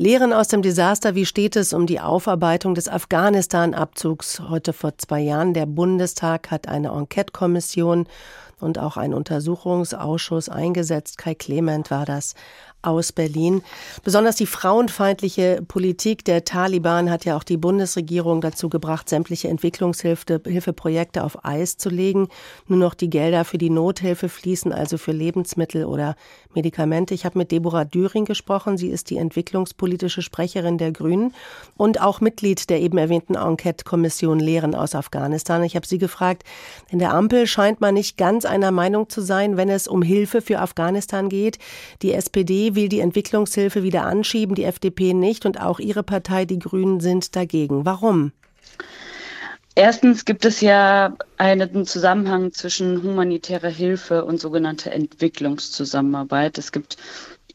Lehren aus dem Desaster, wie steht es um die Aufarbeitung des Afghanistan-Abzugs? Heute vor zwei Jahren, der Bundestag hat eine Enquete-Kommission und auch einen Untersuchungsausschuss eingesetzt. Kai Clement war das aus Berlin. Besonders die frauenfeindliche Politik der Taliban hat ja auch die Bundesregierung dazu gebracht, sämtliche Entwicklungshilfeprojekte auf Eis zu legen. Nur noch die Gelder für die Nothilfe fließen, also für Lebensmittel oder Medikamente. Ich habe mit Deborah Düring gesprochen. Sie ist die entwicklungspolitische Sprecherin der Grünen und auch Mitglied der eben erwähnten Enquete-Kommission Lehren aus Afghanistan. Ich habe sie gefragt, in der Ampel scheint man nicht ganz einer Meinung zu sein, wenn es um Hilfe für Afghanistan geht. Die SPD will die Entwicklungshilfe wieder anschieben, die FDP nicht und auch Ihre Partei, die Grünen, sind dagegen. Warum? Erstens gibt es ja einen Zusammenhang zwischen humanitärer Hilfe und sogenannter Entwicklungszusammenarbeit. Es gibt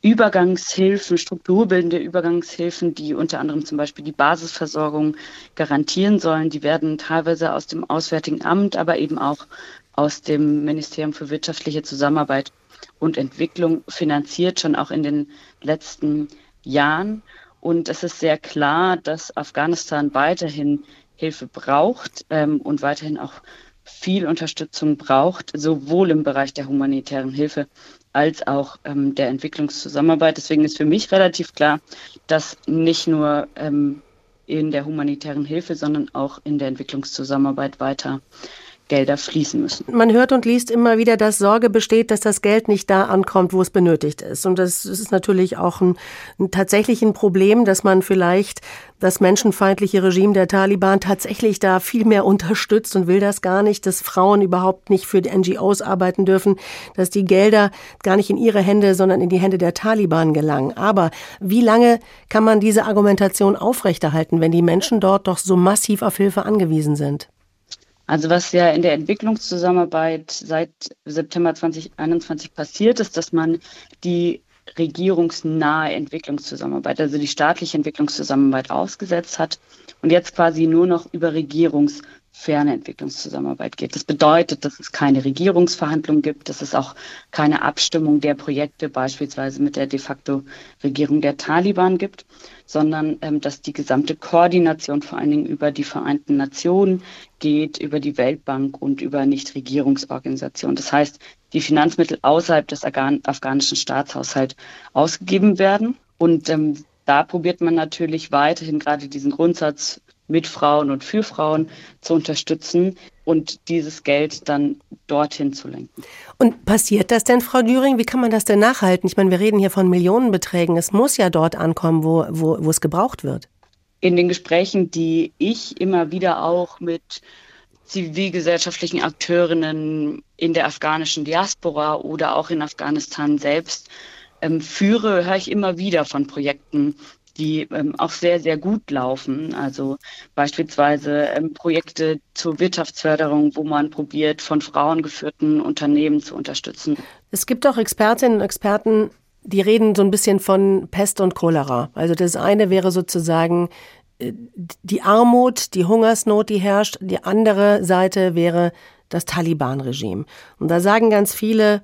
Übergangshilfen, strukturbildende Übergangshilfen, die unter anderem zum Beispiel die Basisversorgung garantieren sollen. Die werden teilweise aus dem Auswärtigen Amt, aber eben auch aus dem Ministerium für wirtschaftliche Zusammenarbeit und Entwicklung finanziert, schon auch in den letzten Jahren. Und es ist sehr klar, dass Afghanistan weiterhin Hilfe braucht ähm, und weiterhin auch viel Unterstützung braucht, sowohl im Bereich der humanitären Hilfe als auch ähm, der Entwicklungszusammenarbeit. Deswegen ist für mich relativ klar, dass nicht nur ähm, in der humanitären Hilfe, sondern auch in der Entwicklungszusammenarbeit weiter Gelder fließen müssen. Man hört und liest immer wieder, dass Sorge besteht, dass das Geld nicht da ankommt, wo es benötigt ist. Und das ist natürlich auch ein, ein tatsächlich ein Problem, dass man vielleicht das menschenfeindliche Regime der Taliban tatsächlich da viel mehr unterstützt und will das gar nicht, dass Frauen überhaupt nicht für die NGOs arbeiten dürfen, dass die Gelder gar nicht in ihre Hände, sondern in die Hände der Taliban gelangen. Aber wie lange kann man diese Argumentation aufrechterhalten, wenn die Menschen dort doch so massiv auf Hilfe angewiesen sind? Also was ja in der Entwicklungszusammenarbeit seit September 2021 passiert ist, dass man die regierungsnahe Entwicklungszusammenarbeit, also die staatliche Entwicklungszusammenarbeit ausgesetzt hat und jetzt quasi nur noch über Regierungs- ferne Entwicklungszusammenarbeit geht. Das bedeutet, dass es keine Regierungsverhandlungen gibt, dass es auch keine Abstimmung der Projekte beispielsweise mit der de facto Regierung der Taliban gibt, sondern ähm, dass die gesamte Koordination vor allen Dingen über die Vereinten Nationen geht, über die Weltbank und über Nichtregierungsorganisationen. Das heißt, die Finanzmittel außerhalb des afghanischen Staatshaushalts ausgegeben werden. Und ähm, da probiert man natürlich weiterhin gerade diesen Grundsatz mit Frauen und für Frauen zu unterstützen und dieses Geld dann dorthin zu lenken. Und passiert das denn, Frau Düring? Wie kann man das denn nachhalten? Ich meine, wir reden hier von Millionenbeträgen. Es muss ja dort ankommen, wo, wo, wo es gebraucht wird. In den Gesprächen, die ich immer wieder auch mit zivilgesellschaftlichen Akteurinnen in der afghanischen Diaspora oder auch in Afghanistan selbst ähm, führe, höre ich immer wieder von Projekten, die ähm, auch sehr, sehr gut laufen. Also beispielsweise ähm, Projekte zur Wirtschaftsförderung, wo man probiert, von Frauen geführten Unternehmen zu unterstützen. Es gibt auch Expertinnen und Experten, die reden so ein bisschen von Pest und Cholera. Also das eine wäre sozusagen äh, die Armut, die Hungersnot, die herrscht. Die andere Seite wäre das Taliban-Regime. Und da sagen ganz viele,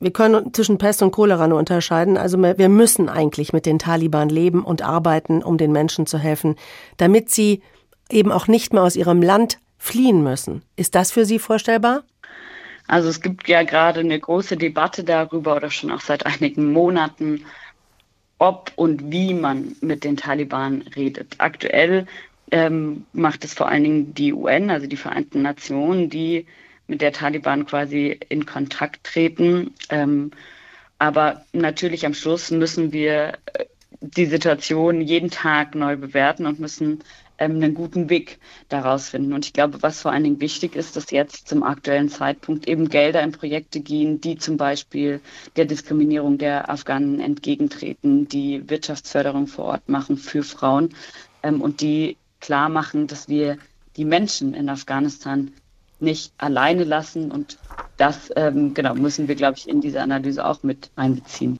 wir können zwischen Pest und Cholera nur unterscheiden. Also wir müssen eigentlich mit den Taliban leben und arbeiten, um den Menschen zu helfen, damit sie eben auch nicht mehr aus ihrem Land fliehen müssen. Ist das für Sie vorstellbar? Also es gibt ja gerade eine große Debatte darüber oder schon auch seit einigen Monaten, ob und wie man mit den Taliban redet. Aktuell ähm, macht es vor allen Dingen die UN, also die Vereinten Nationen, die mit der Taliban quasi in Kontakt treten. Ähm, aber natürlich am Schluss müssen wir äh, die Situation jeden Tag neu bewerten und müssen ähm, einen guten Weg daraus finden. Und ich glaube, was vor allen Dingen wichtig ist, dass jetzt zum aktuellen Zeitpunkt eben Gelder in Projekte gehen, die zum Beispiel der Diskriminierung der Afghanen entgegentreten, die Wirtschaftsförderung vor Ort machen für Frauen ähm, und die klar machen, dass wir die Menschen in Afghanistan nicht alleine lassen. Und das ähm, genau müssen wir, glaube ich, in diese Analyse auch mit einbeziehen.